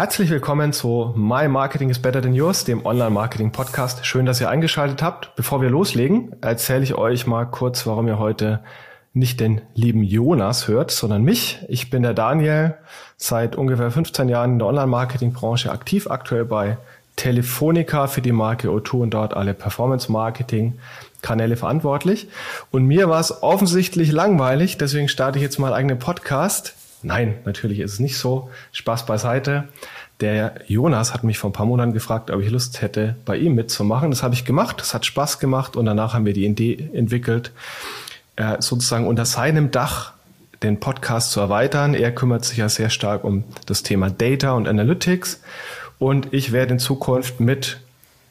Herzlich willkommen zu My Marketing is Better Than Yours, dem Online-Marketing-Podcast. Schön, dass ihr eingeschaltet habt. Bevor wir loslegen, erzähle ich euch mal kurz, warum ihr heute nicht den lieben Jonas hört, sondern mich. Ich bin der Daniel, seit ungefähr 15 Jahren in der Online-Marketing-Branche aktiv, aktuell bei Telefonica für die Marke O2 und dort alle Performance-Marketing-Kanäle verantwortlich. Und mir war es offensichtlich langweilig, deswegen starte ich jetzt mal einen eigenen Podcast Nein, natürlich ist es nicht so. Spaß beiseite. Der Jonas hat mich vor ein paar Monaten gefragt, ob ich Lust hätte, bei ihm mitzumachen. Das habe ich gemacht. Das hat Spaß gemacht und danach haben wir die Idee entwickelt, äh, sozusagen unter seinem Dach den Podcast zu erweitern. Er kümmert sich ja sehr stark um das Thema Data und Analytics und ich werde in Zukunft mit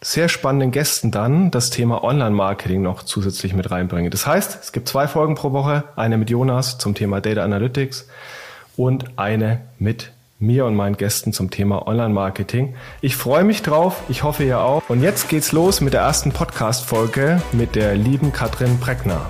sehr spannenden Gästen dann das Thema Online-Marketing noch zusätzlich mit reinbringen. Das heißt, es gibt zwei Folgen pro Woche, eine mit Jonas zum Thema Data Analytics und eine mit mir und meinen Gästen zum Thema Online-Marketing. Ich freue mich drauf, ich hoffe ihr auch. Und jetzt geht's los mit der ersten Podcast-Folge mit der lieben Katrin Breckner.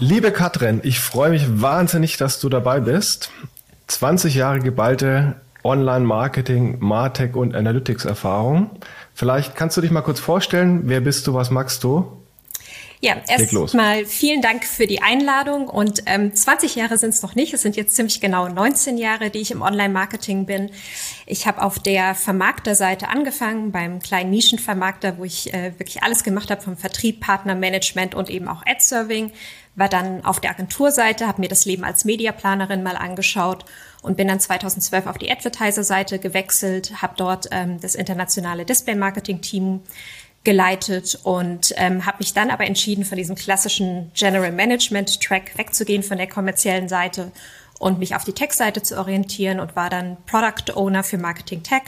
Liebe Katrin, ich freue mich wahnsinnig, dass du dabei bist. 20 Jahre geballte Online-Marketing, Martech und Analytics-Erfahrung. Vielleicht kannst du dich mal kurz vorstellen. Wer bist du? Was magst du? Ja, erstmal vielen Dank für die Einladung. Und ähm, 20 Jahre sind es noch nicht. Es sind jetzt ziemlich genau 19 Jahre, die ich im Online-Marketing bin. Ich habe auf der Vermarkterseite angefangen, beim kleinen Nischenvermarkter, wo ich äh, wirklich alles gemacht habe, vom Vertrieb, Partnermanagement und eben auch Ad-Serving war dann auf der Agenturseite, habe mir das Leben als Mediaplanerin mal angeschaut und bin dann 2012 auf die Advertiser-Seite gewechselt, habe dort ähm, das internationale Display-Marketing-Team geleitet und ähm, habe mich dann aber entschieden, von diesem klassischen General Management Track wegzugehen, von der kommerziellen Seite und mich auf die Tech-Seite zu orientieren und war dann Product Owner für Marketing Tech.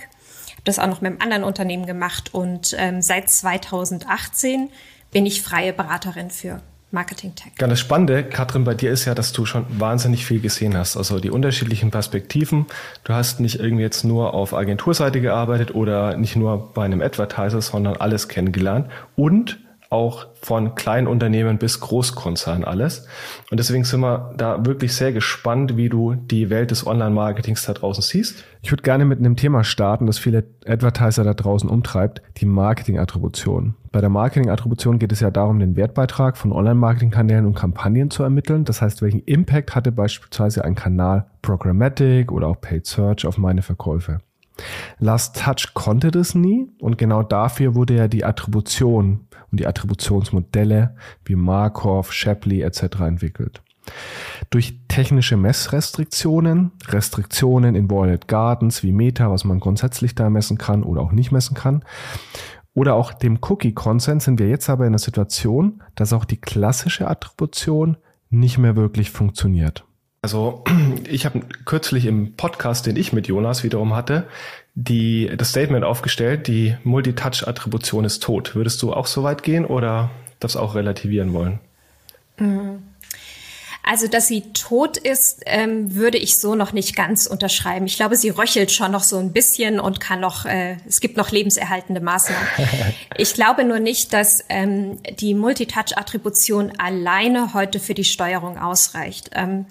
Habe das auch noch mit einem anderen Unternehmen gemacht und ähm, seit 2018 bin ich freie Beraterin für Marketing Tech. Ja, das Spannende, Katrin, bei dir ist ja, dass du schon wahnsinnig viel gesehen hast. Also die unterschiedlichen Perspektiven. Du hast nicht irgendwie jetzt nur auf Agenturseite gearbeitet oder nicht nur bei einem Advertiser, sondern alles kennengelernt. Und auch von Kleinunternehmen bis Großkonzern alles. Und deswegen sind wir da wirklich sehr gespannt, wie du die Welt des Online-Marketings da draußen siehst. Ich würde gerne mit einem Thema starten, das viele Advertiser da draußen umtreibt, die Marketing-Attribution. Bei der Marketing-Attribution geht es ja darum, den Wertbeitrag von Online-Marketing-Kanälen und Kampagnen zu ermitteln. Das heißt, welchen Impact hatte beispielsweise ein Kanal Programmatic oder auch Paid Search auf meine Verkäufe. Last Touch konnte das nie und genau dafür wurde ja die Attribution und die Attributionsmodelle wie Markov, Shapley etc. entwickelt. Durch technische Messrestriktionen, Restriktionen in Walled Gardens wie Meta, was man grundsätzlich da messen kann oder auch nicht messen kann, oder auch dem Cookie-Consent sind wir jetzt aber in der Situation, dass auch die klassische Attribution nicht mehr wirklich funktioniert. Also ich habe kürzlich im Podcast, den ich mit Jonas wiederum hatte, die, das Statement aufgestellt, die Multitouch-Attribution ist tot. Würdest du auch so weit gehen oder das auch relativieren wollen? Mhm. Also, dass sie tot ist, ähm, würde ich so noch nicht ganz unterschreiben. Ich glaube, sie röchelt schon noch so ein bisschen und kann noch, äh, es gibt noch lebenserhaltende Maßnahmen. ich glaube nur nicht, dass ähm, die Multitouch-Attribution alleine heute für die Steuerung ausreicht. Ähm,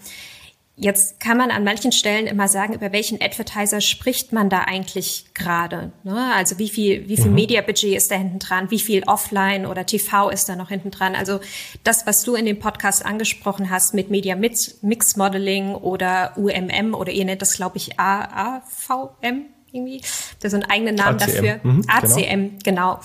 Jetzt kann man an manchen Stellen immer sagen, über welchen Advertiser spricht man da eigentlich gerade? Ne? Also wie viel, wie viel mhm. Media-Budget ist da hinten dran? Wie viel Offline oder TV ist da noch hinten dran? Also das, was du in dem Podcast angesprochen hast mit Media Mix Modeling oder UMM oder ihr nennt das, glaube ich, AAVM irgendwie. Ist so einen eigenen Namen ACM. dafür. Mhm, ACM, genau. genau.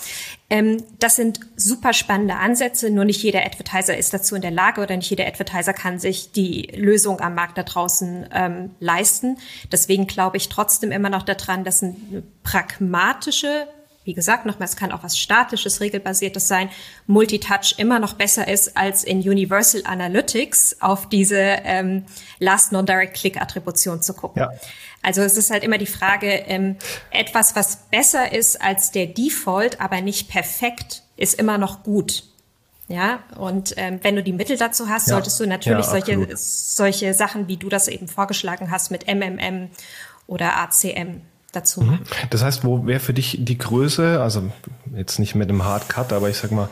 Ähm, das sind super spannende Ansätze, nur nicht jeder Advertiser ist dazu in der Lage oder nicht jeder Advertiser kann sich die Lösung am Markt da draußen ähm, leisten. Deswegen glaube ich trotzdem immer noch daran, dass eine pragmatische wie gesagt, nochmal, es kann auch was statisches, regelbasiertes sein, Multitouch immer noch besser ist, als in Universal Analytics auf diese ähm, Last Non-Direct Click-Attribution zu gucken. Ja. Also es ist halt immer die Frage, ähm, etwas, was besser ist als der Default, aber nicht perfekt, ist immer noch gut. Ja, und ähm, wenn du die Mittel dazu hast, ja. solltest du natürlich ja, solche, solche Sachen, wie du das eben vorgeschlagen hast, mit MMM oder ACM dazu machen. Das heißt, wo wäre für dich die Größe, also jetzt nicht mit einem Hard Cut, aber ich sag mal,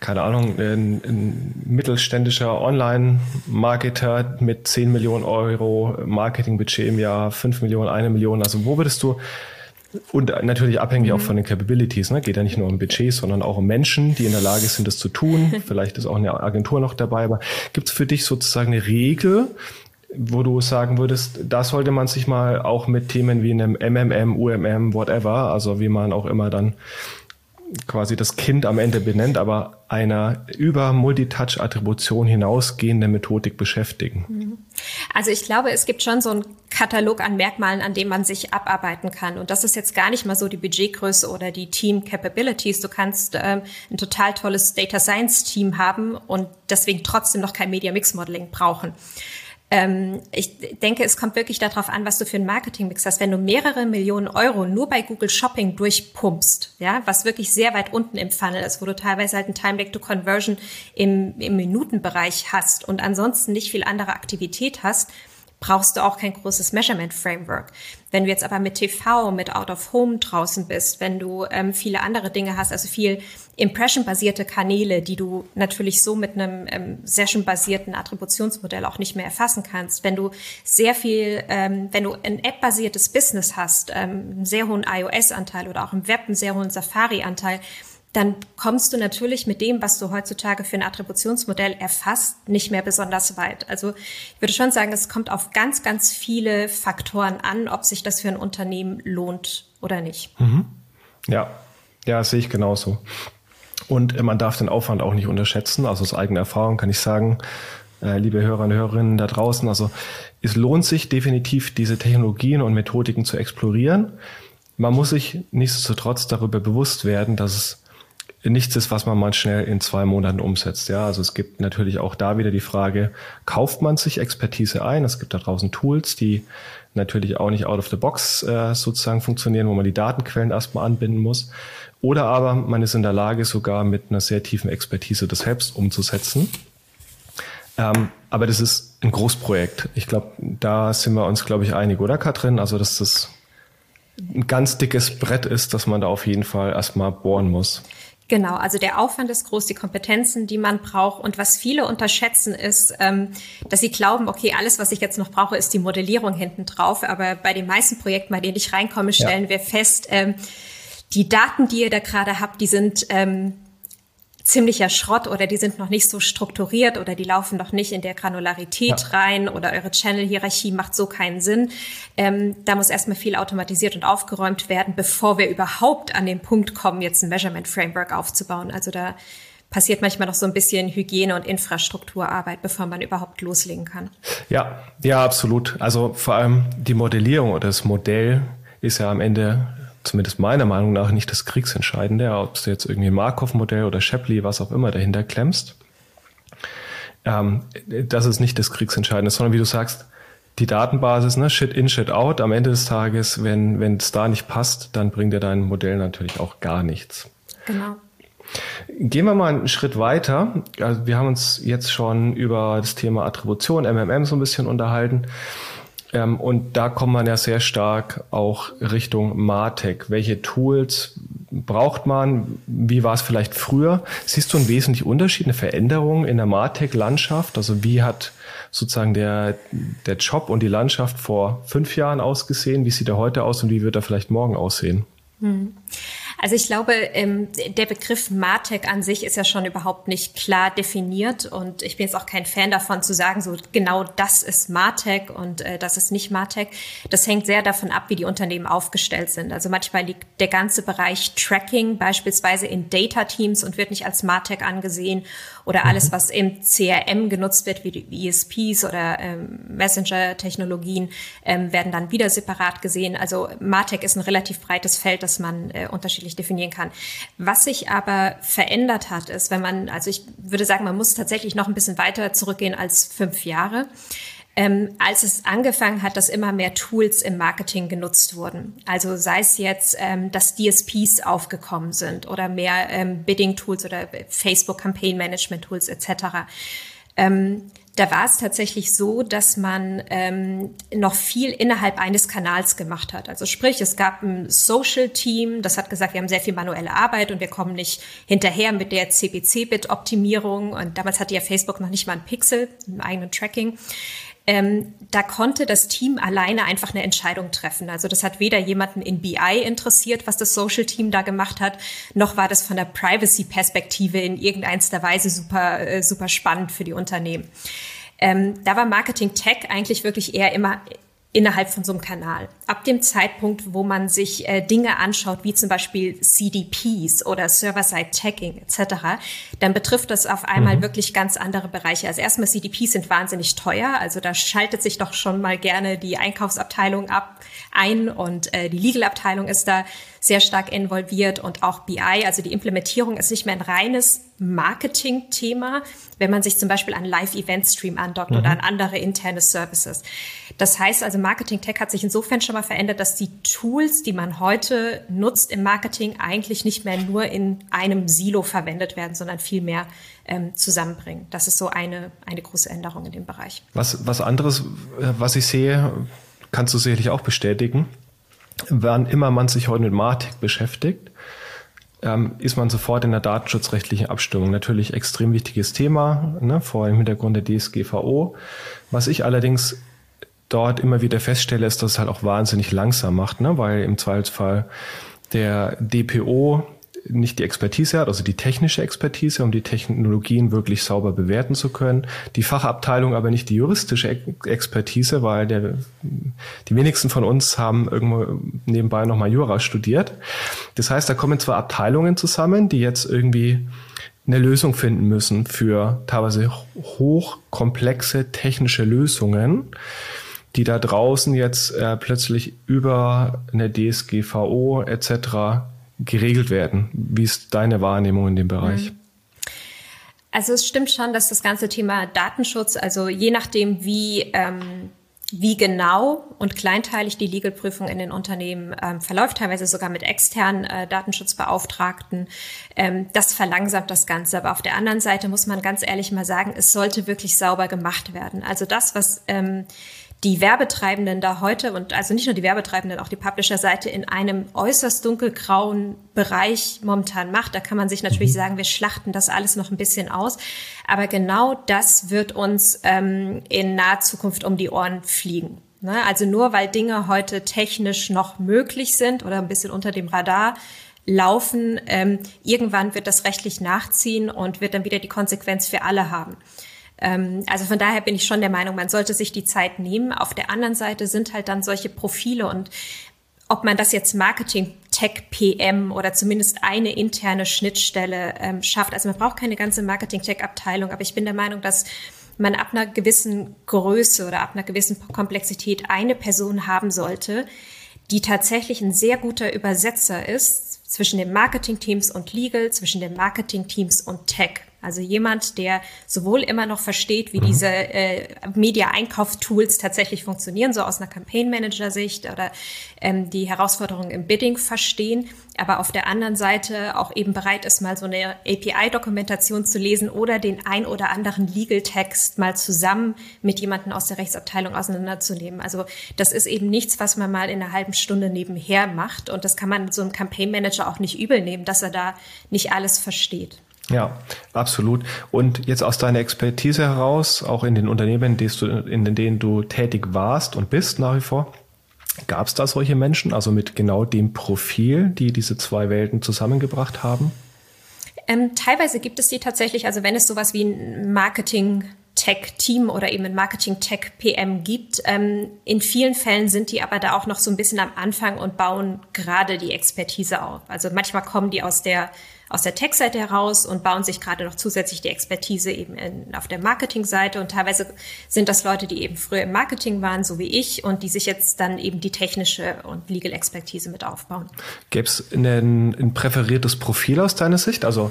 keine Ahnung, ein, ein mittelständischer Online-Marketer mit 10 Millionen Euro Marketingbudget im Jahr, 5 Millionen, eine Million, also wo würdest du und natürlich abhängig mhm. auch von den Capabilities. Ne? Geht ja nicht nur um Budgets, sondern auch um Menschen, die in der Lage sind, das zu tun. Vielleicht ist auch eine Agentur noch dabei. Aber gibt es für dich sozusagen eine Regel, wo du sagen würdest, da sollte man sich mal auch mit Themen wie einem MMM, UMM, whatever, also wie man auch immer dann quasi das Kind am Ende benennt, aber einer über Multitouch-Attribution hinausgehende Methodik beschäftigen? Mhm. Also ich glaube, es gibt schon so einen Katalog an Merkmalen, an dem man sich abarbeiten kann. Und das ist jetzt gar nicht mal so die Budgetgröße oder die Team Capabilities. Du kannst ähm, ein total tolles Data Science Team haben und deswegen trotzdem noch kein Media Mix Modeling brauchen. Ähm, ich denke, es kommt wirklich darauf an, was du für einen Marketingmix hast. Wenn du mehrere Millionen Euro nur bei Google Shopping durchpumpst, ja, was wirklich sehr weit unten im Funnel ist, wo du teilweise halt ein Time Back to Conversion im, im Minutenbereich hast und ansonsten nicht viel andere Aktivität hast, brauchst du auch kein großes Measurement Framework. Wenn du jetzt aber mit TV, mit Out of Home draußen bist, wenn du ähm, viele andere Dinge hast, also viel Impression-basierte Kanäle, die du natürlich so mit einem ähm, Session-basierten Attributionsmodell auch nicht mehr erfassen kannst, wenn du sehr viel, ähm, wenn du ein App-basiertes Business hast, ähm, einen sehr hohen iOS-Anteil oder auch im Web einen sehr hohen Safari-Anteil, dann kommst du natürlich mit dem, was du heutzutage für ein Attributionsmodell erfasst, nicht mehr besonders weit. Also ich würde schon sagen, es kommt auf ganz, ganz viele Faktoren an, ob sich das für ein Unternehmen lohnt oder nicht. Mhm. Ja, ja, das sehe ich genauso. Und man darf den Aufwand auch nicht unterschätzen. Also aus eigener Erfahrung kann ich sagen, äh, liebe Hörer und Hörerinnen da draußen, also es lohnt sich definitiv, diese Technologien und Methodiken zu explorieren. Man muss sich nichtsdestotrotz darüber bewusst werden, dass es nichts ist, was man mal schnell in zwei Monaten umsetzt. Ja, also es gibt natürlich auch da wieder die Frage, kauft man sich Expertise ein? Es gibt da draußen Tools, die natürlich auch nicht out of the box äh, sozusagen funktionieren, wo man die Datenquellen erstmal anbinden muss. Oder aber man ist in der Lage, sogar mit einer sehr tiefen Expertise das selbst umzusetzen. Ähm, aber das ist ein Großprojekt. Ich glaube, da sind wir uns, glaube ich, einig, oder Katrin? Also, dass das ein ganz dickes Brett ist, dass man da auf jeden Fall erstmal bohren muss. Genau, also der Aufwand ist groß, die Kompetenzen, die man braucht. Und was viele unterschätzen, ist, ähm, dass sie glauben, okay, alles, was ich jetzt noch brauche, ist die Modellierung hinten drauf. Aber bei den meisten Projekten, bei denen ich reinkomme, stellen ja. wir fest, ähm, die Daten, die ihr da gerade habt, die sind ähm, ziemlicher Schrott oder die sind noch nicht so strukturiert oder die laufen noch nicht in der Granularität ja. rein oder eure Channel-Hierarchie macht so keinen Sinn. Ähm, da muss erstmal viel automatisiert und aufgeräumt werden, bevor wir überhaupt an den Punkt kommen, jetzt ein Measurement-Framework aufzubauen. Also da passiert manchmal noch so ein bisschen Hygiene- und Infrastrukturarbeit, bevor man überhaupt loslegen kann. Ja, ja, absolut. Also vor allem die Modellierung oder das Modell ist ja am Ende zumindest meiner Meinung nach nicht das Kriegsentscheidende, ob du jetzt irgendwie Markov-Modell oder Shapley, was auch immer dahinter klemmst. Ähm, das ist nicht das Kriegsentscheidende, sondern wie du sagst, die Datenbasis, ne, Shit in, Shit out. Am Ende des Tages, wenn wenn es da nicht passt, dann bringt dir dein Modell natürlich auch gar nichts. Genau. Gehen wir mal einen Schritt weiter. Also wir haben uns jetzt schon über das Thema Attribution, MMM so ein bisschen unterhalten. Ähm, und da kommt man ja sehr stark auch Richtung Martech. Welche Tools braucht man? Wie war es vielleicht früher? Siehst du einen wesentlichen Unterschied, eine Veränderung in der Martech-Landschaft? Also wie hat sozusagen der, der Job und die Landschaft vor fünf Jahren ausgesehen? Wie sieht er heute aus und wie wird er vielleicht morgen aussehen? Hm. Also ich glaube, ähm, der Begriff Martech an sich ist ja schon überhaupt nicht klar definiert und ich bin jetzt auch kein Fan davon zu sagen, so genau das ist Martech und äh, das ist nicht Martech. Das hängt sehr davon ab, wie die Unternehmen aufgestellt sind. Also manchmal liegt der ganze Bereich Tracking beispielsweise in Data Teams und wird nicht als Martech angesehen oder alles, mhm. was im CRM genutzt wird, wie die ESPs oder ähm, Messenger-Technologien, ähm, werden dann wieder separat gesehen. Also Martech ist ein relativ breites Feld, das man äh, unterschiedlich definieren kann. Was sich aber verändert hat, ist, wenn man, also ich würde sagen, man muss tatsächlich noch ein bisschen weiter zurückgehen als fünf Jahre. Ähm, als es angefangen hat, dass immer mehr Tools im Marketing genutzt wurden. Also sei es jetzt, ähm, dass DSPs aufgekommen sind oder mehr ähm, Bidding-Tools oder Facebook Campaign Management Tools etc. Ähm, da war es tatsächlich so, dass man ähm, noch viel innerhalb eines Kanals gemacht hat. Also sprich, es gab ein Social-Team, das hat gesagt, wir haben sehr viel manuelle Arbeit und wir kommen nicht hinterher mit der CPC-Bit-Optimierung. Und damals hatte ja Facebook noch nicht mal ein Pixel im eigenen Tracking. Ähm, da konnte das Team alleine einfach eine Entscheidung treffen. Also das hat weder jemanden in BI interessiert, was das Social Team da gemacht hat, noch war das von der Privacy-Perspektive in irgendeiner Weise super, äh, super spannend für die Unternehmen. Ähm, da war Marketing Tech eigentlich wirklich eher immer innerhalb von so einem Kanal. Ab dem Zeitpunkt, wo man sich äh, Dinge anschaut, wie zum Beispiel CDPs oder Server-Side-Tagging etc., dann betrifft das auf einmal mhm. wirklich ganz andere Bereiche. Also erstmal CDPs sind wahnsinnig teuer, also da schaltet sich doch schon mal gerne die Einkaufsabteilung ab ein und äh, die Legal-Abteilung ist da sehr stark involviert und auch BI, also die Implementierung ist nicht mehr ein reines Marketing-Thema, wenn man sich zum Beispiel an Live-Event-Stream andockt mhm. oder an andere interne Services. Das heißt also, Marketing-Tech hat sich insofern schon mal verändert, dass die Tools, die man heute nutzt im Marketing, eigentlich nicht mehr nur in einem Silo verwendet werden, sondern viel mehr ähm, zusammenbringen. Das ist so eine, eine große Änderung in dem Bereich. Was, was anderes, äh, was ich sehe, kannst du sicherlich auch bestätigen wann immer man sich heute mit Martech beschäftigt, ähm, ist man sofort in der datenschutzrechtlichen Abstimmung. Natürlich extrem wichtiges Thema, ne, vor dem Hintergrund der DSGVO. Was ich allerdings dort immer wieder feststelle, ist, dass es halt auch wahnsinnig langsam macht, ne, weil im Zweifelsfall der DPO nicht die Expertise hat, also die technische Expertise, um die Technologien wirklich sauber bewerten zu können. Die Fachabteilung aber nicht die juristische Expertise, weil der, die wenigsten von uns haben irgendwo nebenbei nochmal Jura studiert. Das heißt, da kommen zwei Abteilungen zusammen, die jetzt irgendwie eine Lösung finden müssen für teilweise hochkomplexe technische Lösungen, die da draußen jetzt äh, plötzlich über eine DSGVO etc geregelt werden. Wie ist deine Wahrnehmung in dem Bereich? Mhm. Also es stimmt schon, dass das ganze Thema Datenschutz, also je nachdem, wie, ähm, wie genau und kleinteilig die Legalprüfung in den Unternehmen ähm, verläuft, teilweise sogar mit externen äh, Datenschutzbeauftragten, ähm, das verlangsamt das Ganze. Aber auf der anderen Seite muss man ganz ehrlich mal sagen, es sollte wirklich sauber gemacht werden. Also das, was ähm, die Werbetreibenden da heute und also nicht nur die Werbetreibenden, auch die Publisher-Seite in einem äußerst dunkelgrauen Bereich momentan macht. Da kann man sich natürlich mhm. sagen, wir schlachten das alles noch ein bisschen aus. Aber genau das wird uns ähm, in naher Zukunft um die Ohren fliegen. Ne? Also nur weil Dinge heute technisch noch möglich sind oder ein bisschen unter dem Radar laufen, ähm, irgendwann wird das rechtlich nachziehen und wird dann wieder die Konsequenz für alle haben. Ähm, also von daher bin ich schon der Meinung, man sollte sich die Zeit nehmen. Auf der anderen Seite sind halt dann solche Profile und ob man das jetzt Marketing Tech PM oder zumindest eine interne Schnittstelle ähm, schafft. Also man braucht keine ganze Marketing Tech Abteilung, aber ich bin der Meinung, dass man ab einer gewissen Größe oder ab einer gewissen Komplexität eine Person haben sollte, die tatsächlich ein sehr guter Übersetzer ist zwischen den Marketing-Teams und Legal, zwischen den Marketing-Teams und Tech. Also jemand, der sowohl immer noch versteht, wie mhm. diese äh, Media-Einkauf-Tools tatsächlich funktionieren, so aus einer Campaign-Manager-Sicht oder ähm, die Herausforderungen im Bidding verstehen, aber auf der anderen Seite auch eben bereit ist, mal so eine API-Dokumentation zu lesen oder den ein oder anderen Legal-Text mal zusammen mit jemandem aus der Rechtsabteilung auseinanderzunehmen. Also das ist eben nichts, was man mal in einer halben Stunde nebenher macht und das kann man so einem Campaign-Manager auch nicht übel nehmen, dass er da nicht alles versteht. Ja, absolut. Und jetzt aus deiner Expertise heraus, auch in den Unternehmen, in denen du tätig warst und bist nach wie vor, gab es da solche Menschen, also mit genau dem Profil, die diese zwei Welten zusammengebracht haben? Ähm, teilweise gibt es die tatsächlich, also wenn es sowas wie ein Marketing Tech-Team oder eben ein Marketing-Tech-PM gibt. Ähm, in vielen Fällen sind die aber da auch noch so ein bisschen am Anfang und bauen gerade die Expertise auf. Also manchmal kommen die aus der aus der Tech-Seite heraus und bauen sich gerade noch zusätzlich die Expertise eben in, auf der Marketing-Seite. Und teilweise sind das Leute, die eben früher im Marketing waren, so wie ich, und die sich jetzt dann eben die technische und Legal-Expertise mit aufbauen. Gäbe es ein, ein präferiertes Profil aus deiner Sicht? Also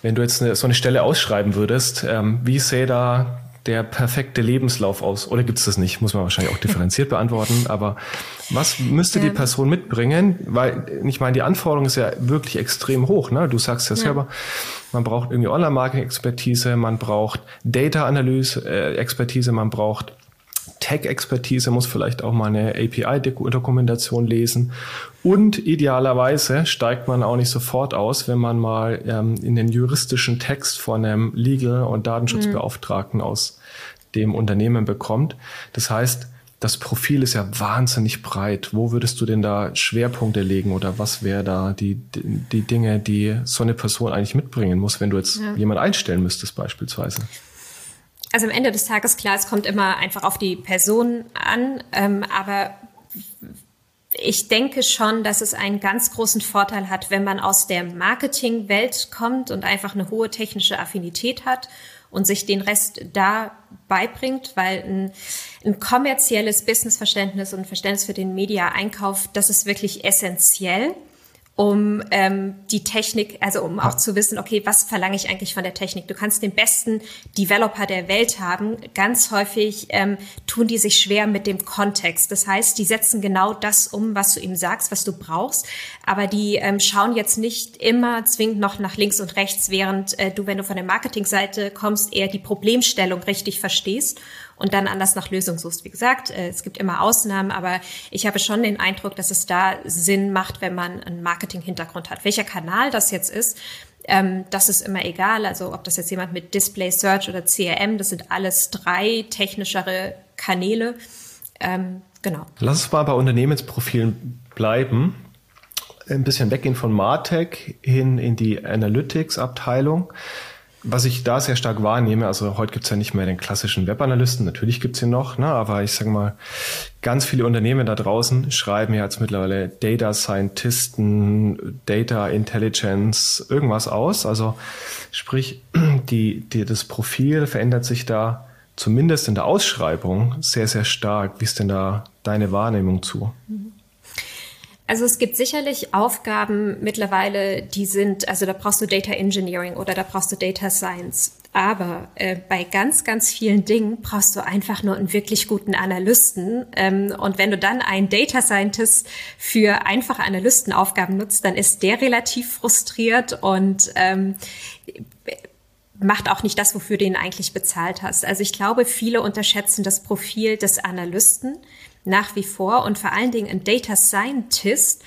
wenn du jetzt eine, so eine Stelle ausschreiben würdest, ähm, wie sähe da der perfekte Lebenslauf aus? Oder gibt es das nicht? Muss man wahrscheinlich auch differenziert beantworten. Aber was müsste die Person mitbringen? Weil ich meine, die Anforderung ist ja wirklich extrem hoch. Ne? Du sagst ja, ja. selber, man braucht irgendwie Online-Marketing-Expertise, man braucht Data-Analyse-Expertise, man braucht Tech-Expertise, muss vielleicht auch mal eine API-Dokumentation lesen. Und idealerweise steigt man auch nicht sofort aus, wenn man mal ähm, in den juristischen Text von einem Legal- und Datenschutzbeauftragten mhm. aus dem Unternehmen bekommt. Das heißt, das Profil ist ja wahnsinnig breit. Wo würdest du denn da Schwerpunkte legen oder was wäre da die, die Dinge, die so eine Person eigentlich mitbringen muss, wenn du jetzt ja. jemand einstellen müsstest beispielsweise? Also am Ende des Tages, klar, es kommt immer einfach auf die Person an, ähm, aber ich denke schon, dass es einen ganz großen Vorteil hat, wenn man aus der Marketingwelt kommt und einfach eine hohe technische Affinität hat und sich den Rest da beibringt, weil ein, ein kommerzielles Businessverständnis und Verständnis für den Media-Einkauf, das ist wirklich essentiell um ähm, die Technik, also um auch zu wissen, okay, was verlange ich eigentlich von der Technik? Du kannst den besten Developer der Welt haben. Ganz häufig ähm, tun die sich schwer mit dem Kontext. Das heißt, die setzen genau das um, was du ihm sagst, was du brauchst. Aber die ähm, schauen jetzt nicht immer zwingend noch nach links und rechts, während äh, du, wenn du von der Marketingseite kommst, eher die Problemstellung richtig verstehst und dann anders nach Lösungen suchst. Wie gesagt, äh, es gibt immer Ausnahmen, aber ich habe schon den Eindruck, dass es da Sinn macht, wenn man einen Marketing-Hintergrund hat. Welcher Kanal das jetzt ist, ähm, das ist immer egal. Also ob das jetzt jemand mit Display Search oder CRM, das sind alles drei technischere Kanäle. Ähm, genau. Lass uns mal bei Unternehmensprofilen bleiben. Ein bisschen weggehen von Martech hin in die Analytics-Abteilung. Was ich da sehr stark wahrnehme, also heute gibt's ja nicht mehr den klassischen Webanalysten, natürlich gibt's ihn noch, ne, aber ich sage mal, ganz viele Unternehmen da draußen schreiben ja jetzt mittlerweile Data Scientisten, Data Intelligence, irgendwas aus. Also sprich, die, die, das Profil verändert sich da zumindest in der Ausschreibung sehr, sehr stark. Wie ist denn da deine Wahrnehmung zu? Mhm. Also es gibt sicherlich Aufgaben mittlerweile, die sind, also da brauchst du Data Engineering oder da brauchst du Data Science. Aber äh, bei ganz, ganz vielen Dingen brauchst du einfach nur einen wirklich guten Analysten. Ähm, und wenn du dann einen Data Scientist für einfache Analystenaufgaben nutzt, dann ist der relativ frustriert und ähm, macht auch nicht das, wofür du ihn eigentlich bezahlt hast. Also ich glaube, viele unterschätzen das Profil des Analysten nach wie vor und vor allen Dingen ein Data Scientist.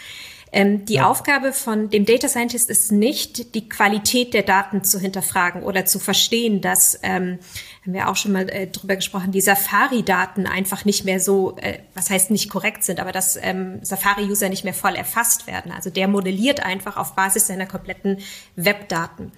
Ähm, die ja. Aufgabe von dem Data Scientist ist nicht, die Qualität der Daten zu hinterfragen oder zu verstehen, dass, ähm, haben wir auch schon mal äh, drüber gesprochen, die Safari-Daten einfach nicht mehr so, äh, was heißt nicht korrekt sind, aber dass ähm, Safari-User nicht mehr voll erfasst werden. Also der modelliert einfach auf Basis seiner kompletten Webdaten.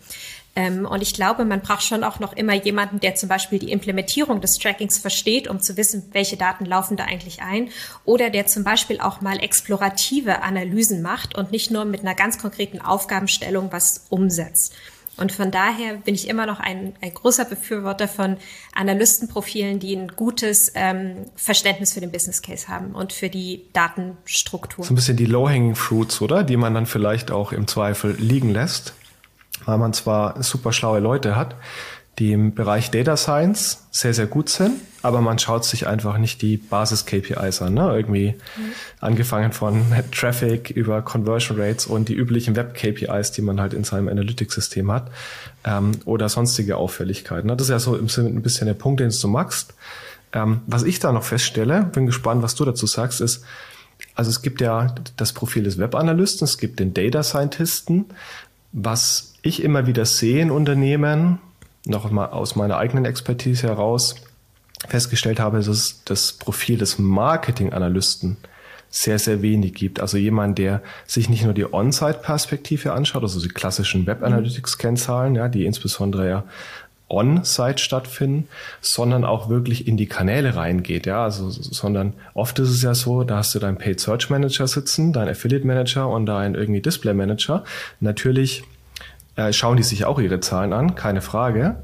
Ähm, und ich glaube, man braucht schon auch noch immer jemanden, der zum Beispiel die Implementierung des Trackings versteht, um zu wissen, welche Daten laufen da eigentlich ein. Oder der zum Beispiel auch mal explorative Analysen macht und nicht nur mit einer ganz konkreten Aufgabenstellung was umsetzt. Und von daher bin ich immer noch ein, ein großer Befürworter von Analystenprofilen, die ein gutes ähm, Verständnis für den Business Case haben und für die Datenstruktur. So ein bisschen die Low-Hanging Fruits, oder? Die man dann vielleicht auch im Zweifel liegen lässt weil man zwar super schlaue Leute hat, die im Bereich Data Science sehr, sehr gut sind, aber man schaut sich einfach nicht die Basis-KPIs an. Ne? Irgendwie mhm. angefangen von Traffic über Conversion Rates und die üblichen Web-KPIs, die man halt in seinem Analytics-System hat ähm, oder sonstige Auffälligkeiten. Ne? Das ist ja so im Sinne ein bisschen der Punkt, den du magst. Ähm, was ich da noch feststelle, bin gespannt, was du dazu sagst, ist, also es gibt ja das Profil des Web-Analysten, es gibt den Data Scientisten. Was ich immer wieder sehe in Unternehmen, noch mal aus meiner eigenen Expertise heraus, festgestellt habe, dass es das Profil des Marketing-Analysten sehr, sehr wenig gibt. Also jemand, der sich nicht nur die On-Site-Perspektive anschaut, also die klassischen Web-Analytics-Kennzahlen, ja, die insbesondere ja On-Site stattfinden, sondern auch wirklich in die Kanäle reingeht, ja, also, sondern oft ist es ja so, da hast du deinen Paid Search Manager sitzen, deinen Affiliate Manager und deinen irgendwie Display Manager. Natürlich äh, schauen die sich auch ihre Zahlen an, keine Frage.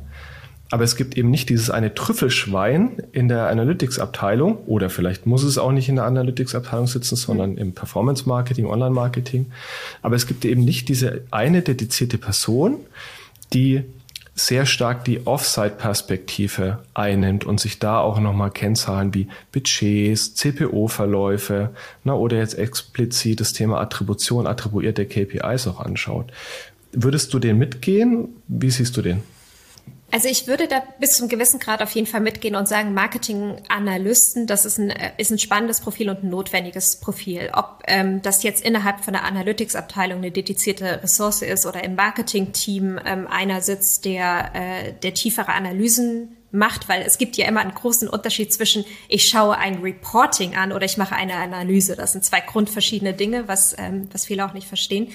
Aber es gibt eben nicht dieses eine Trüffelschwein in der Analytics-Abteilung oder vielleicht muss es auch nicht in der Analytics-Abteilung sitzen, sondern mhm. im Performance-Marketing, Online-Marketing. Aber es gibt eben nicht diese eine dedizierte Person, die sehr stark die Offsite-Perspektive einnimmt und sich da auch nochmal Kennzahlen wie Budgets, CPO-Verläufe na, oder jetzt explizit das Thema Attribution, attribuierte KPIs auch anschaut. Würdest du den mitgehen? Wie siehst du den? Also ich würde da bis zum gewissen Grad auf jeden Fall mitgehen und sagen, Marketing-Analysten, das ist ein, äh, ist ein spannendes Profil und ein notwendiges Profil. Ob ähm, das jetzt innerhalb von der Analytics-Abteilung eine dedizierte Ressource ist oder im Marketing-Team ähm, einer sitzt, der, äh, der tiefere Analysen macht, weil es gibt ja immer einen großen Unterschied zwischen ich schaue ein Reporting an oder ich mache eine Analyse. Das sind zwei grundverschiedene Dinge, was, ähm, was viele auch nicht verstehen.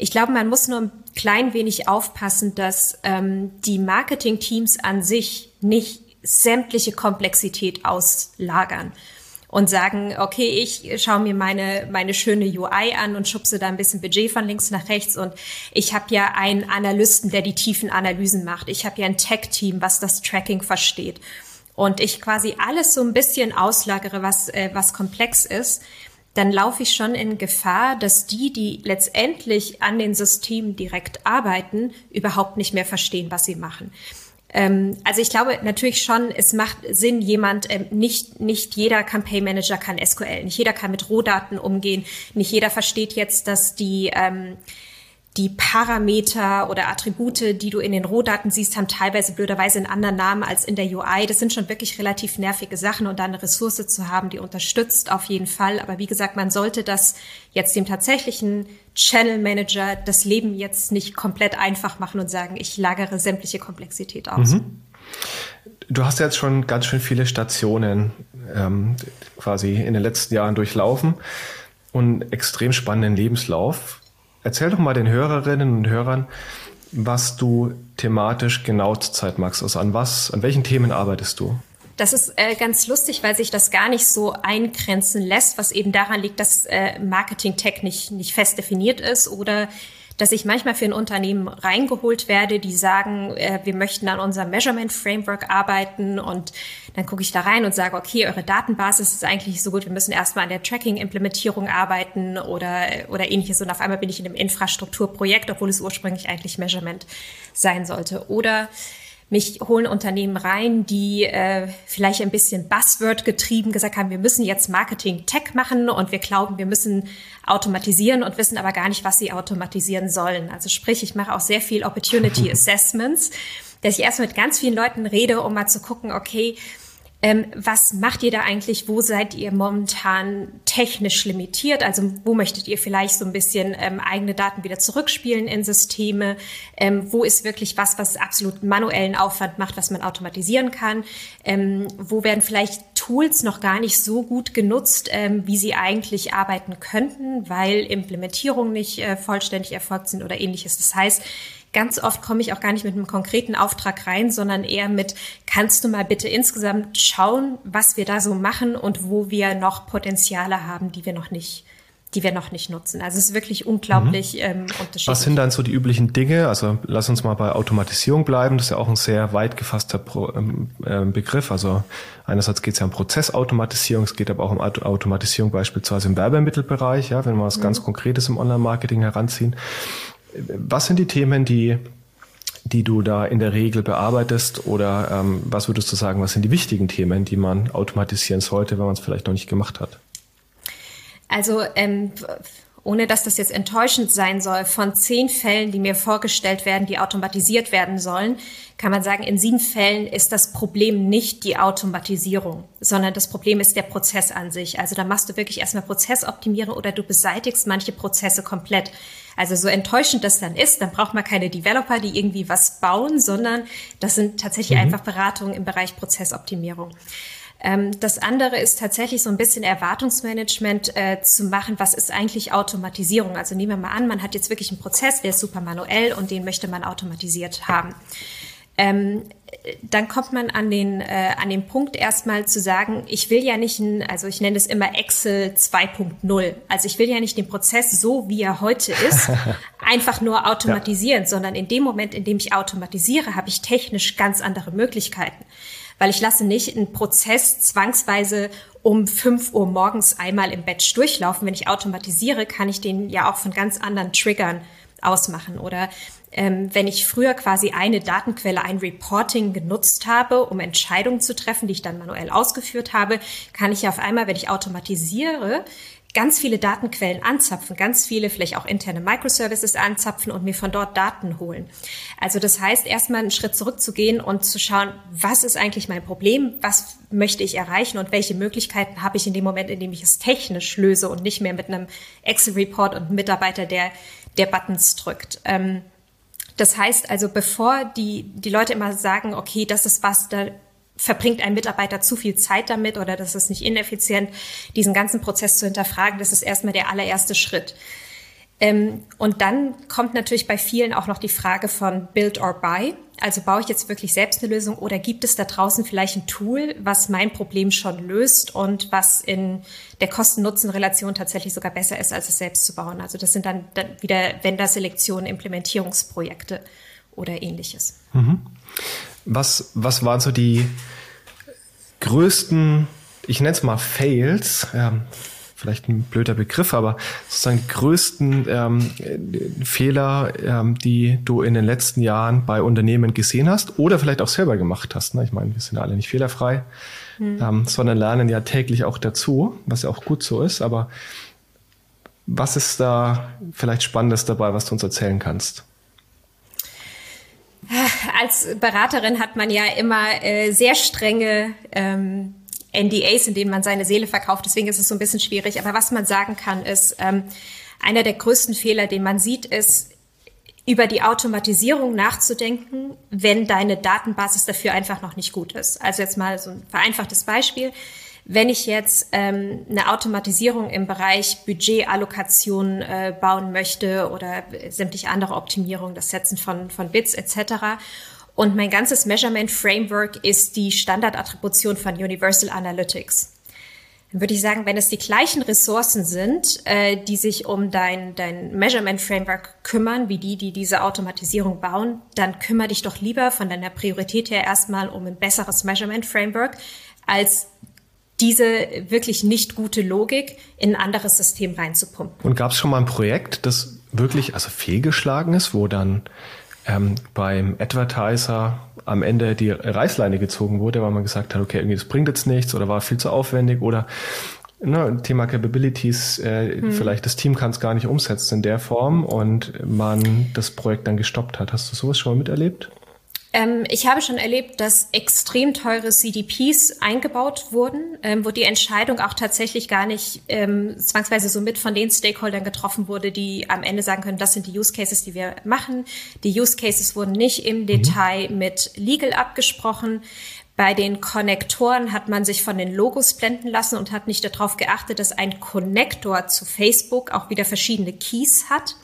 Ich glaube, man muss nur ein klein wenig aufpassen, dass ähm, die Marketing-Teams an sich nicht sämtliche Komplexität auslagern und sagen, okay, ich schaue mir meine, meine schöne UI an und schubse da ein bisschen Budget von links nach rechts und ich habe ja einen Analysten, der die tiefen Analysen macht. Ich habe ja ein Tech-Team, was das Tracking versteht. Und ich quasi alles so ein bisschen auslagere, was, äh, was komplex ist dann laufe ich schon in Gefahr, dass die, die letztendlich an den Systemen direkt arbeiten, überhaupt nicht mehr verstehen, was sie machen. Ähm, also ich glaube natürlich schon, es macht Sinn, jemand, ähm, nicht, nicht jeder Campaign Manager kann SQL, nicht jeder kann mit Rohdaten umgehen, nicht jeder versteht jetzt, dass die, ähm, die Parameter oder Attribute, die du in den Rohdaten siehst, haben teilweise blöderweise einen anderen Namen als in der UI. Das sind schon wirklich relativ nervige Sachen und da eine Ressource zu haben, die unterstützt auf jeden Fall. Aber wie gesagt, man sollte das jetzt dem tatsächlichen Channel Manager das Leben jetzt nicht komplett einfach machen und sagen, ich lagere sämtliche Komplexität aus. Mhm. Du hast jetzt schon ganz schön viele Stationen ähm, quasi in den letzten Jahren durchlaufen und extrem spannenden Lebenslauf. Erzähl doch mal den Hörerinnen und Hörern, was du thematisch genau zurzeit magst. Also an was, an welchen Themen arbeitest du? Das ist äh, ganz lustig, weil sich das gar nicht so eingrenzen lässt, was eben daran liegt, dass äh, Marketing Tech nicht, nicht fest definiert ist oder dass ich manchmal für ein Unternehmen reingeholt werde, die sagen, äh, wir möchten an unserem Measurement Framework arbeiten und dann gucke ich da rein und sage, okay, eure Datenbasis ist eigentlich so gut, wir müssen erstmal an der Tracking-Implementierung arbeiten oder, oder ähnliches und auf einmal bin ich in einem Infrastrukturprojekt, obwohl es ursprünglich eigentlich Measurement sein sollte. Oder mich holen Unternehmen rein, die äh, vielleicht ein bisschen Buzzword getrieben gesagt haben, wir müssen jetzt Marketing Tech machen und wir glauben, wir müssen automatisieren und wissen aber gar nicht, was sie automatisieren sollen. Also sprich, ich mache auch sehr viel Opportunity Assessments, dass ich erst mit ganz vielen Leuten rede, um mal zu gucken, okay, ähm, was macht ihr da eigentlich? Wo seid ihr momentan technisch limitiert? Also wo möchtet ihr vielleicht so ein bisschen ähm, eigene Daten wieder zurückspielen in Systeme? Ähm, wo ist wirklich was, was absolut manuellen Aufwand macht, was man automatisieren kann? Ähm, wo werden vielleicht Tools noch gar nicht so gut genutzt, ähm, wie sie eigentlich arbeiten könnten, weil Implementierungen nicht äh, vollständig erfolgt sind oder ähnliches. Das heißt, Ganz oft komme ich auch gar nicht mit einem konkreten Auftrag rein, sondern eher mit, kannst du mal bitte insgesamt schauen, was wir da so machen und wo wir noch Potenziale haben, die wir noch nicht die wir noch nicht nutzen. Also es ist wirklich unglaublich mhm. ähm, unterschiedlich. Was sind dann so die üblichen Dinge? Also lass uns mal bei Automatisierung bleiben. Das ist ja auch ein sehr weit gefasster Pro, ähm, äh, Begriff. Also einerseits geht es ja um Prozessautomatisierung, es geht aber auch um Automatisierung beispielsweise im Werbemittelbereich, ja, wenn wir was mhm. ganz Konkretes im Online-Marketing heranziehen. Was sind die Themen, die, die du da in der Regel bearbeitest? Oder ähm, was würdest du sagen, was sind die wichtigen Themen, die man automatisieren sollte, wenn man es vielleicht noch nicht gemacht hat? Also ähm, ohne dass das jetzt enttäuschend sein soll, von zehn Fällen, die mir vorgestellt werden, die automatisiert werden sollen, kann man sagen, in sieben Fällen ist das Problem nicht die Automatisierung, sondern das Problem ist der Prozess an sich. Also da machst du wirklich erstmal Prozessoptimierung oder du beseitigst manche Prozesse komplett. Also so enttäuschend das dann ist, dann braucht man keine Developer, die irgendwie was bauen, sondern das sind tatsächlich mhm. einfach Beratungen im Bereich Prozessoptimierung. Ähm, das andere ist tatsächlich so ein bisschen Erwartungsmanagement äh, zu machen. Was ist eigentlich Automatisierung? Also nehmen wir mal an, man hat jetzt wirklich einen Prozess, der ist super manuell und den möchte man automatisiert haben. ähm, dann kommt man an den, äh, an den Punkt erstmal zu sagen, ich will ja nicht, ein, also ich nenne es immer Excel 2.0. Also ich will ja nicht den Prozess so, wie er heute ist, einfach nur automatisieren, ja. sondern in dem Moment, in dem ich automatisiere, habe ich technisch ganz andere Möglichkeiten. Weil ich lasse nicht einen Prozess zwangsweise um 5 Uhr morgens einmal im Batch durchlaufen. Wenn ich automatisiere, kann ich den ja auch von ganz anderen Triggern ausmachen. Oder ähm, wenn ich früher quasi eine Datenquelle, ein Reporting genutzt habe, um Entscheidungen zu treffen, die ich dann manuell ausgeführt habe, kann ich auf einmal, wenn ich automatisiere, ganz viele Datenquellen anzapfen, ganz viele vielleicht auch interne Microservices anzapfen und mir von dort Daten holen. Also das heißt, erstmal einen Schritt zurückzugehen und zu schauen, was ist eigentlich mein Problem, was möchte ich erreichen und welche Möglichkeiten habe ich in dem Moment, in dem ich es technisch löse und nicht mehr mit einem Excel-Report und einem Mitarbeiter, der, der Buttons drückt. Ähm, das heißt also, bevor die, die Leute immer sagen, okay, das ist was, da verbringt ein Mitarbeiter zu viel Zeit damit oder das ist nicht ineffizient, diesen ganzen Prozess zu hinterfragen, das ist erstmal der allererste Schritt. Ähm, und dann kommt natürlich bei vielen auch noch die Frage von Build or Buy. Also baue ich jetzt wirklich selbst eine Lösung oder gibt es da draußen vielleicht ein Tool, was mein Problem schon löst und was in der Kosten-Nutzen-Relation tatsächlich sogar besser ist, als es selbst zu bauen? Also das sind dann, dann wieder Vendor-Selektionen, Implementierungsprojekte oder ähnliches. Mhm. Was, was waren so die größten, ich nenne es mal Fails, ähm, vielleicht ein blöder Begriff, aber sozusagen die größten ähm, Fehler, ähm, die du in den letzten Jahren bei Unternehmen gesehen hast oder vielleicht auch selber gemacht hast. Ne? Ich meine, wir sind alle nicht fehlerfrei, mhm. ähm, sondern lernen ja täglich auch dazu, was ja auch gut so ist. Aber was ist da vielleicht Spannendes dabei, was du uns erzählen kannst? Als Beraterin hat man ja immer äh, sehr strenge ähm, NDAs, in denen man seine Seele verkauft. Deswegen ist es so ein bisschen schwierig. Aber was man sagen kann, ist, ähm, einer der größten Fehler, den man sieht, ist, über die Automatisierung nachzudenken, wenn deine Datenbasis dafür einfach noch nicht gut ist. Also jetzt mal so ein vereinfachtes Beispiel. Wenn ich jetzt ähm, eine Automatisierung im Bereich Budgetallokation äh, bauen möchte oder sämtliche andere Optimierungen, das Setzen von, von Bits etc. Und mein ganzes Measurement Framework ist die Standardattribution von Universal Analytics. Dann würde ich sagen, wenn es die gleichen Ressourcen sind, äh, die sich um dein, dein Measurement Framework kümmern, wie die, die diese Automatisierung bauen, dann kümmere dich doch lieber von deiner Priorität her erstmal um ein besseres Measurement Framework, als diese wirklich nicht gute Logik in ein anderes System reinzupumpen. Und gab es schon mal ein Projekt, das wirklich also fehlgeschlagen ist, wo dann ähm, beim Advertiser am Ende die Reißleine gezogen wurde, weil man gesagt hat, okay, irgendwie das bringt jetzt nichts oder war viel zu aufwendig oder ne, Thema Capabilities, äh, hm. vielleicht das Team kann es gar nicht umsetzen in der Form und man das Projekt dann gestoppt hat. Hast du sowas schon mal miterlebt? Ähm, ich habe schon erlebt, dass extrem teure CDPs eingebaut wurden, ähm, wo die Entscheidung auch tatsächlich gar nicht ähm, zwangsweise so mit von den Stakeholdern getroffen wurde, die am Ende sagen können, das sind die Use Cases, die wir machen. Die Use Cases wurden nicht im mhm. Detail mit Legal abgesprochen. Bei den Konnektoren hat man sich von den Logos blenden lassen und hat nicht darauf geachtet, dass ein Konnektor zu Facebook auch wieder verschiedene Keys hat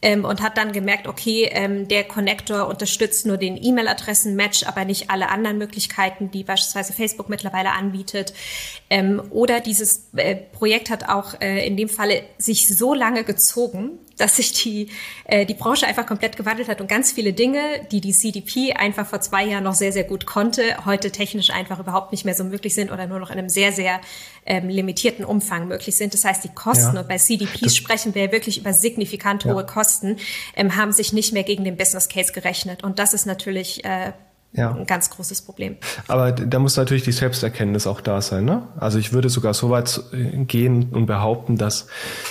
ähm, und hat dann gemerkt, okay, ähm, der Connector unterstützt nur den E-Mail-Adressen-Match, aber nicht alle anderen Möglichkeiten, die beispielsweise Facebook mittlerweile anbietet. Ähm, oder dieses äh, Projekt hat auch äh, in dem Falle sich so lange gezogen, dass sich die, äh, die Branche einfach komplett gewandelt hat und ganz viele Dinge, die die CDP einfach vor zwei Jahren noch sehr, sehr gut konnte, heute technisch einfach überhaupt nicht mehr so möglich sind oder nur noch in einem sehr, sehr ähm, limitierten Umfang möglich sind. Das heißt, die Kosten, ja. und bei CDPs das sprechen wir wirklich über signifikant hohe ja. Kosten, ähm, haben sich nicht mehr gegen den Business Case gerechnet. Und das ist natürlich äh, ja. ein ganz großes Problem. Aber da muss natürlich die Selbsterkenntnis auch da sein. Ne? Also ich würde sogar so weit äh, gehen und behaupten, dass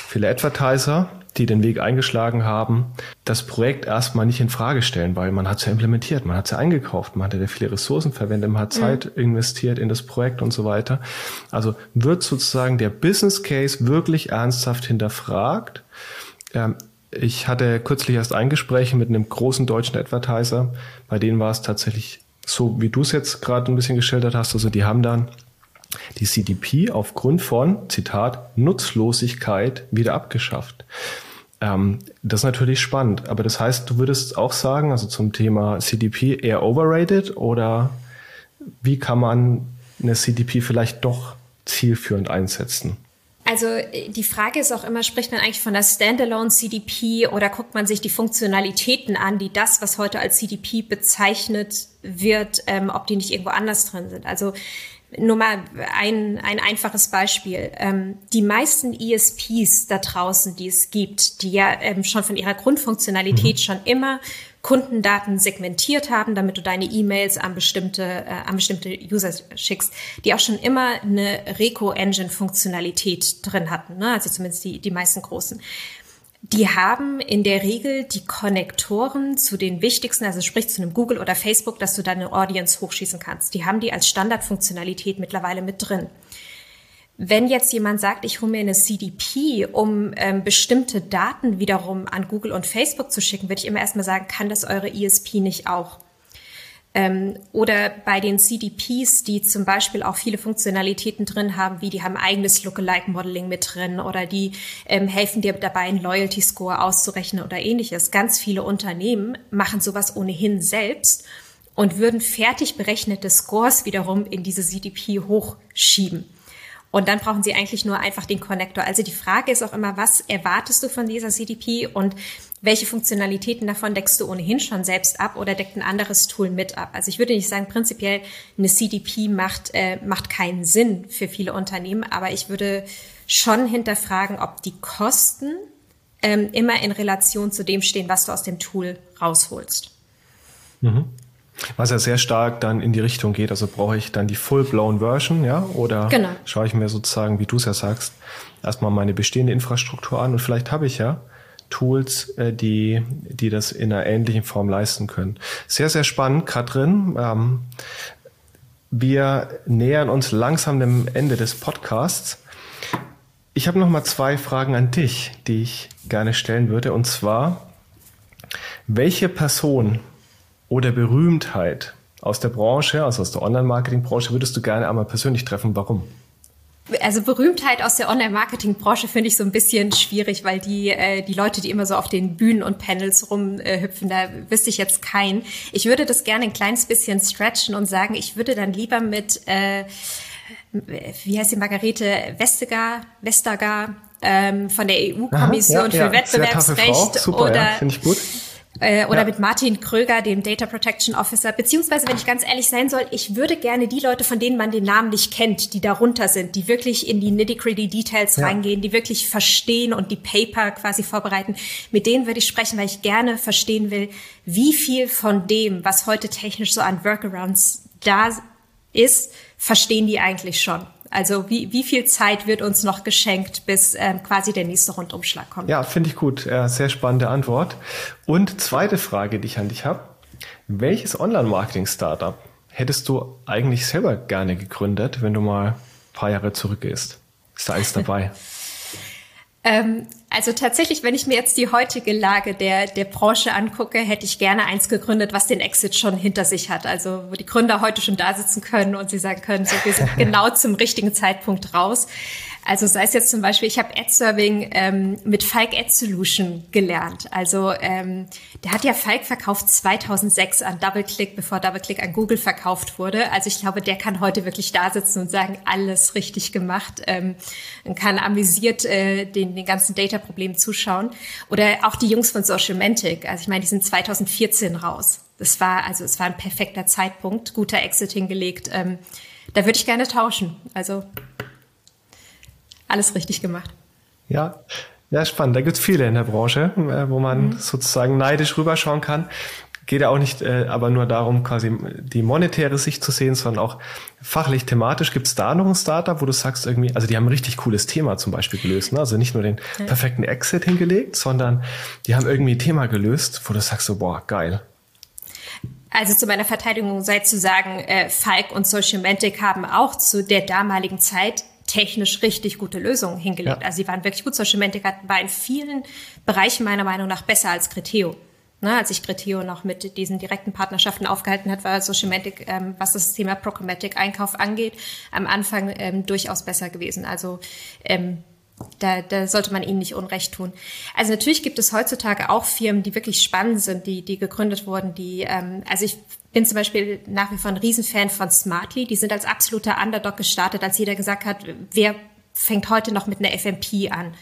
viele Advertiser die den Weg eingeschlagen haben, das Projekt erstmal nicht in Frage stellen, weil man hat es ja implementiert, man hat es ja eingekauft, man hat ja viele Ressourcen verwendet, man hat. Zeit mhm. investiert in das Projekt und so weiter. Also wird sozusagen der Business Case wirklich ernsthaft hinterfragt. Ähm, ich hatte kürzlich erst ein Gespräch mit einem großen deutschen Advertiser, bei denen war es tatsächlich so, wie du es jetzt gerade ein bisschen geschildert hast. Also die haben dann die CDP aufgrund von, Zitat, Nutzlosigkeit wieder abgeschafft. Ähm, das ist natürlich spannend. Aber das heißt, du würdest auch sagen, also zum Thema CDP eher overrated oder wie kann man eine CDP vielleicht doch zielführend einsetzen? Also äh, die Frage ist auch immer, spricht man eigentlich von der Standalone CDP oder guckt man sich die Funktionalitäten an, die das, was heute als CDP bezeichnet wird, ähm, ob die nicht irgendwo anders drin sind. Also nur mal ein, ein einfaches Beispiel. Ähm, die meisten ESPs da draußen, die es gibt, die ja ähm, schon von ihrer Grundfunktionalität mhm. schon immer Kundendaten segmentiert haben, damit du deine E-Mails an bestimmte, äh, an bestimmte User schickst, die auch schon immer eine Reco-Engine-Funktionalität drin hatten, ne? also zumindest die, die meisten großen. Die haben in der Regel die Konnektoren zu den wichtigsten, also sprich zu einem Google oder Facebook, dass du deine Audience hochschießen kannst. Die haben die als Standardfunktionalität mittlerweile mit drin. Wenn jetzt jemand sagt, ich hole mir eine CDP, um ähm, bestimmte Daten wiederum an Google und Facebook zu schicken, würde ich immer erstmal sagen, kann das eure ESP nicht auch? Ähm, oder bei den CDPs, die zum Beispiel auch viele Funktionalitäten drin haben, wie die haben eigenes Lookalike-Modeling mit drin oder die ähm, helfen dir dabei, einen Loyalty-Score auszurechnen oder ähnliches. Ganz viele Unternehmen machen sowas ohnehin selbst und würden fertig berechnete Scores wiederum in diese CDP hochschieben. Und dann brauchen Sie eigentlich nur einfach den Connector. Also die Frage ist auch immer, was erwartest du von dieser CDP und welche Funktionalitäten davon deckst du ohnehin schon selbst ab oder deckt ein anderes Tool mit ab? Also ich würde nicht sagen, prinzipiell eine CDP macht, äh, macht keinen Sinn für viele Unternehmen, aber ich würde schon hinterfragen, ob die Kosten ähm, immer in Relation zu dem stehen, was du aus dem Tool rausholst. Mhm. Was ja sehr stark dann in die Richtung geht, also brauche ich dann die full-blown Version, ja, oder genau. schaue ich mir sozusagen, wie du es ja sagst, erstmal meine bestehende Infrastruktur an und vielleicht habe ich ja Tools, äh, die, die das in einer ähnlichen Form leisten können. Sehr, sehr spannend, Katrin. Ähm, wir nähern uns langsam dem Ende des Podcasts. Ich habe noch mal zwei Fragen an dich, die ich gerne stellen würde. Und zwar, welche Person oder Berühmtheit aus der Branche, also aus der Online-Marketing-Branche, würdest du gerne einmal persönlich treffen? Warum? Also Berühmtheit aus der Online-Marketing-Branche finde ich so ein bisschen schwierig, weil die, äh, die Leute, die immer so auf den Bühnen und Panels rumhüpfen, da wüsste ich jetzt keinen. Ich würde das gerne ein kleines bisschen stretchen und sagen, ich würde dann lieber mit, äh, wie heißt die Margarete Vestager, Vestager ähm, von der EU-Kommission ja, für ja. Wettbewerbsrecht Super, oder ja, finde ich gut äh, oder ja. mit Martin Kröger, dem Data Protection Officer. Beziehungsweise, wenn ich ganz ehrlich sein soll, ich würde gerne die Leute, von denen man den Namen nicht kennt, die darunter sind, die wirklich in die nitty-gritty Details ja. reingehen, die wirklich verstehen und die Paper quasi vorbereiten, mit denen würde ich sprechen, weil ich gerne verstehen will, wie viel von dem, was heute technisch so an Workarounds da ist, verstehen die eigentlich schon. Also wie, wie viel Zeit wird uns noch geschenkt, bis ähm, quasi der nächste Rundumschlag kommt? Ja, finde ich gut. Ja, sehr spannende Antwort. Und zweite Frage, die ich an dich habe. Welches Online-Marketing-Startup hättest du eigentlich selber gerne gegründet, wenn du mal ein paar Jahre zurückgehst? Ist da eins dabei? Ähm, also tatsächlich, wenn ich mir jetzt die heutige Lage der, der Branche angucke, hätte ich gerne eins gegründet, was den Exit schon hinter sich hat. Also wo die Gründer heute schon da sitzen können und sie sagen können, so wir sind genau zum richtigen Zeitpunkt raus. Also sei es jetzt zum Beispiel, ich habe Ad-Serving ähm, mit Falk Ad Solution gelernt. Also ähm, der hat ja Falk verkauft 2006 an DoubleClick, bevor DoubleClick an Google verkauft wurde. Also ich glaube, der kann heute wirklich da sitzen und sagen, alles richtig gemacht. Ähm, kann amüsiert äh, den, den ganzen Data-Problemen zuschauen. Oder auch die Jungs von Social Mantic. Also ich meine, die sind 2014 raus. Das war also es war ein perfekter Zeitpunkt, guter Exit hingelegt. Ähm, da würde ich gerne tauschen. Also alles richtig gemacht. Ja, ja, spannend. Da gibt es viele in der Branche, äh, wo man mhm. sozusagen neidisch rüberschauen kann. Geht ja auch nicht äh, aber nur darum, quasi die monetäre Sicht zu sehen, sondern auch fachlich, thematisch. Gibt es da noch ein Startup, wo du sagst irgendwie, also die haben ein richtig cooles Thema zum Beispiel gelöst. Ne? Also nicht nur den ja. perfekten Exit hingelegt, sondern die haben irgendwie ein Thema gelöst, wo du sagst so, boah, geil. Also zu meiner Verteidigung sei zu sagen, äh, Falk und Social Mantic haben auch zu der damaligen Zeit technisch richtig gute Lösungen hingelegt. Ja. Also sie waren wirklich gut. Social Mantic war in vielen Bereichen meiner Meinung nach besser als Criteo. Ne, als sich Criteo noch mit diesen direkten Partnerschaften aufgehalten hat, war Socialmatic, ähm, was das Thema Programmatic Einkauf angeht, am Anfang ähm, durchaus besser gewesen. Also ähm, da, da sollte man ihnen nicht Unrecht tun. Also natürlich gibt es heutzutage auch Firmen, die wirklich spannend sind, die, die gegründet wurden, die, ähm, also ich bin zum Beispiel nach wie vor ein Riesenfan von Smartly. Die sind als absoluter Underdog gestartet, als jeder gesagt hat, wer fängt heute noch mit einer FMP an?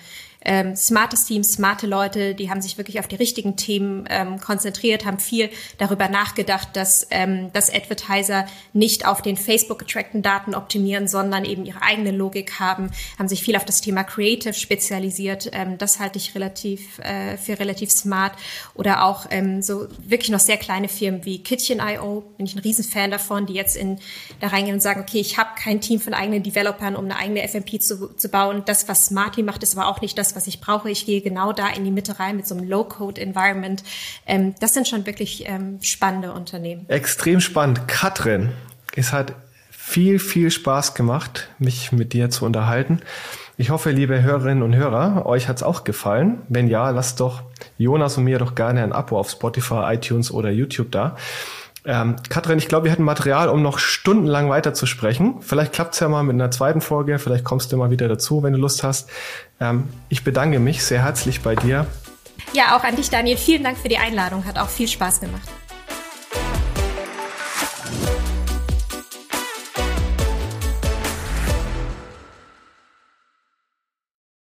Ähm, smartes Team, smarte Leute, die haben sich wirklich auf die richtigen Themen ähm, konzentriert, haben viel darüber nachgedacht, dass, ähm, dass Advertiser nicht auf den Facebook getrackten Daten optimieren, sondern eben ihre eigene Logik haben, haben sich viel auf das Thema Creative spezialisiert. Ähm, das halte ich relativ äh, für relativ smart. Oder auch ähm, so wirklich noch sehr kleine Firmen wie Kitchen.io, bin ich ein Riesenfan davon, die jetzt in da reingehen und sagen, okay, ich habe kein Team von eigenen Developern, um eine eigene FMP zu, zu bauen. Das, was Smarty macht, ist aber auch nicht das, was ich brauche. Ich gehe genau da in die Mitte rein mit so einem Low-Code-Environment. Ähm, das sind schon wirklich ähm, spannende Unternehmen. Extrem spannend. Katrin, es hat viel, viel Spaß gemacht, mich mit dir zu unterhalten. Ich hoffe, liebe Hörerinnen und Hörer, euch hat's auch gefallen. Wenn ja, lasst doch Jonas und mir doch gerne ein Abo auf Spotify, iTunes oder YouTube da. Ähm, Katrin, ich glaube, wir hätten Material, um noch stundenlang weiter zu sprechen. Vielleicht klappt's ja mal mit einer zweiten Folge, vielleicht kommst du mal wieder dazu, wenn du Lust hast. Ähm, ich bedanke mich sehr herzlich bei dir. Ja, auch an dich, Daniel. Vielen Dank für die Einladung. Hat auch viel Spaß gemacht.